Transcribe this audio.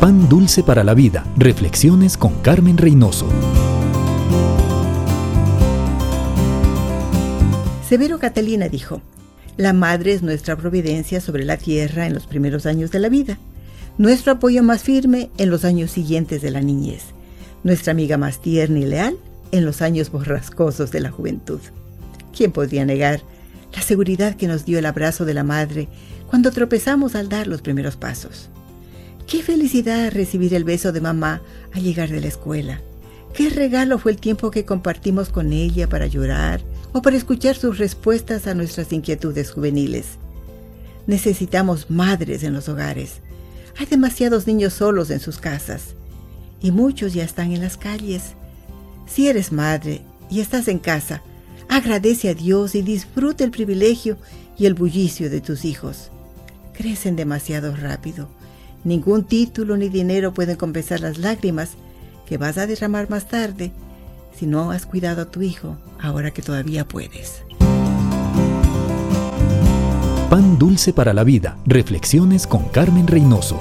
Pan Dulce para la Vida. Reflexiones con Carmen Reynoso. Severo Catalina dijo, La madre es nuestra providencia sobre la tierra en los primeros años de la vida, nuestro apoyo más firme en los años siguientes de la niñez, nuestra amiga más tierna y leal en los años borrascosos de la juventud. ¿Quién podría negar la seguridad que nos dio el abrazo de la madre cuando tropezamos al dar los primeros pasos? Qué felicidad recibir el beso de mamá al llegar de la escuela. Qué regalo fue el tiempo que compartimos con ella para llorar o para escuchar sus respuestas a nuestras inquietudes juveniles. Necesitamos madres en los hogares. Hay demasiados niños solos en sus casas y muchos ya están en las calles. Si eres madre y estás en casa, agradece a Dios y disfruta el privilegio y el bullicio de tus hijos. Crecen demasiado rápido Ningún título ni dinero pueden compensar las lágrimas que vas a derramar más tarde si no has cuidado a tu hijo ahora que todavía puedes. Pan dulce para la vida. Reflexiones con Carmen Reynoso.